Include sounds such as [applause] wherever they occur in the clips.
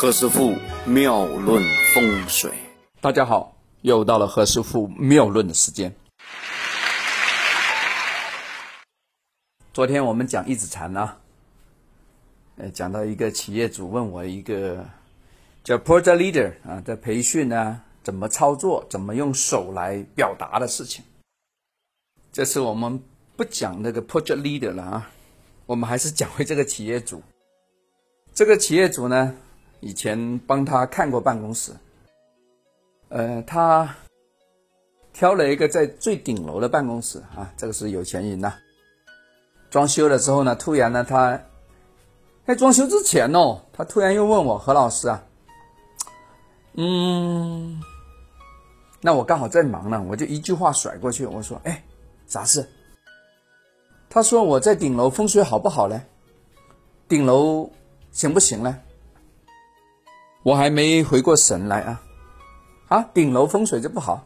何师傅妙论风水，大家好，又到了何师傅妙论的时间。昨天我们讲一指禅啊，呃，讲到一个企业主问我一个叫 project leader 啊的培训呢，怎么操作，怎么用手来表达的事情。这次我们不讲那个 project leader 了啊，我们还是讲回这个企业主。这个企业主呢，以前帮他看过办公室，呃，他挑了一个在最顶楼的办公室啊，这个是有钱人呐。装修的时候呢，突然呢，他在装修之前哦，他突然又问我何老师啊，嗯，那我刚好在忙呢，我就一句话甩过去，我说，哎，啥事？他说我在顶楼风水好不好嘞？顶楼行不行嘞？我还没回过神来啊，啊，顶楼风水就不好？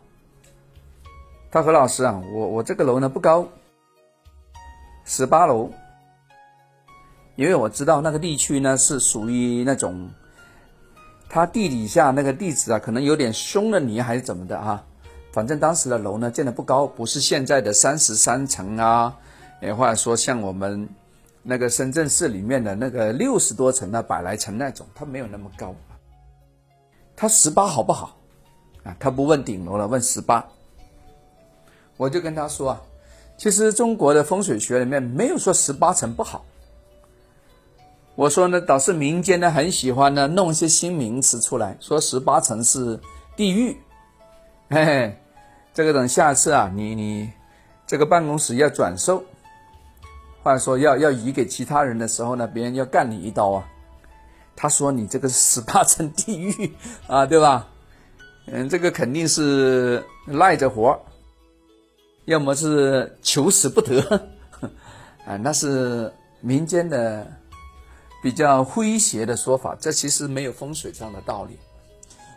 他何老师啊，我我这个楼呢不高。十八楼，因为我知道那个地区呢是属于那种，它地底下那个地址啊，可能有点凶了泥还是怎么的啊？反正当时的楼呢建的不高，不是现在的三十三层啊，也或者说像我们那个深圳市里面的那个六十多层的百来层那种，它没有那么高。他十八好不好？啊，他不问顶楼了，问十八。我就跟他说啊。其实中国的风水学里面没有说十八层不好。我说呢，倒是民间呢很喜欢呢弄一些新名词出来，说十八层是地狱。嘿嘿，这个等下次啊，你你这个办公室要转售，或者说要要移给其他人的时候呢，别人要干你一刀啊。他说你这个是十八层地狱啊，[laughs] 对吧？嗯，这个肯定是赖着活。要么是求死不得，[laughs] 啊，那是民间的比较诙谐的说法。这其实没有风水上的道理，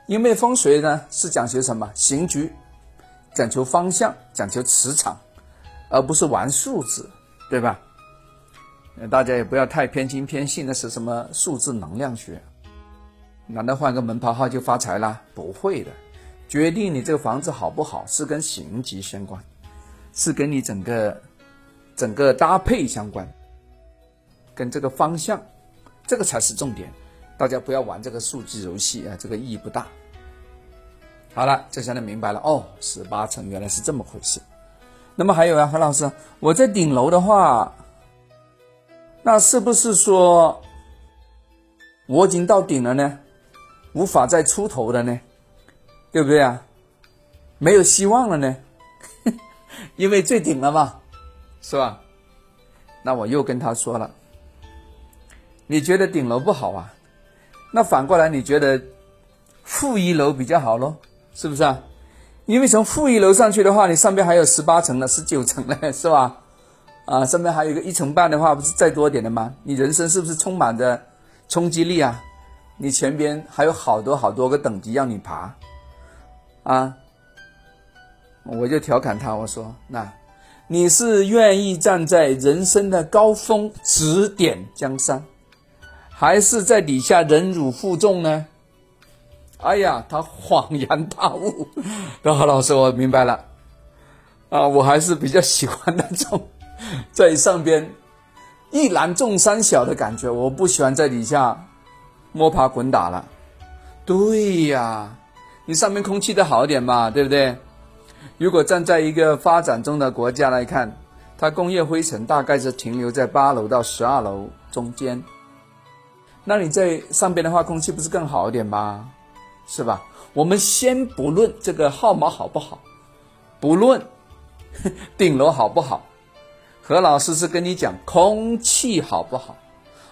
因为风水呢是讲究什么行局，讲求方向，讲求磁场，而不是玩数字，对吧？大家也不要太偏心偏信，那是什么数字能量学？难道换个门牌号就发财啦？不会的，决定你这个房子好不好是跟形吉相关。是跟你整个整个搭配相关，跟这个方向，这个才是重点。大家不要玩这个数字游戏啊，这个意义不大。好了，这下能明白了哦，十八层原来是这么回事。那么还有啊，何老师，我在顶楼的话，那是不是说我已经到顶了呢？无法再出头的呢？对不对啊？没有希望了呢？[laughs] 因为最顶了嘛，是吧？那我又跟他说了，你觉得顶楼不好啊？那反过来你觉得负一楼比较好喽？是不是啊？因为从负一楼上去的话，你上边还有十八层呢，十九层呢，是吧？啊，上面还有一个一层半的话，不是再多点的吗？你人生是不是充满着 [laughs] 冲击力啊？你前边还有好多好多个等级让你爬，啊？我就调侃他，我说：“那你是愿意站在人生的高峰指点江山，还是在底下忍辱负重呢？”哎呀，他恍然大悟，说：“何老师，我明白了。啊，我还是比较喜欢那种 [laughs] 在上边一览众山小的感觉，我不喜欢在底下摸爬滚打了。对呀，你上面空气的好一点嘛，对不对？”如果站在一个发展中的国家来看，它工业灰尘大概是停留在八楼到十二楼中间。那你在上边的话，空气不是更好一点吗？是吧？我们先不论这个号码好不好，不论 [laughs] 顶楼好不好，何老师是跟你讲空气好不好？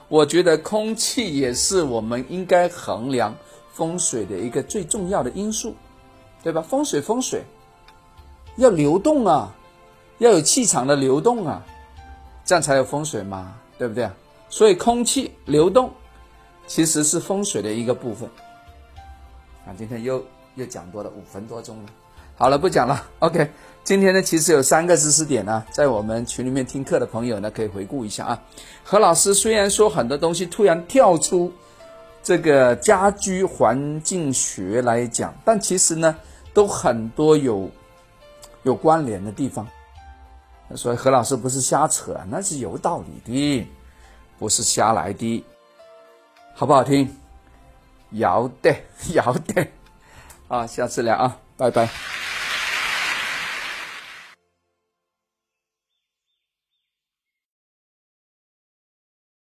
我觉得空气也是我们应该衡量风水的一个最重要的因素，对吧？风水，风水。要流动啊，要有气场的流动啊，这样才有风水嘛，对不对？所以空气流动其实是风水的一个部分。啊，今天又又讲多了五分多钟了，好了，不讲了。OK，今天呢，其实有三个知识点呢，在我们群里面听课的朋友呢，可以回顾一下啊。何老师虽然说很多东西突然跳出这个家居环境学来讲，但其实呢，都很多有有关联的地方。所以何老师不是瞎扯，那是有道理的，不是瞎来的，好不好听？要得，要得，啊，下次聊啊，拜拜。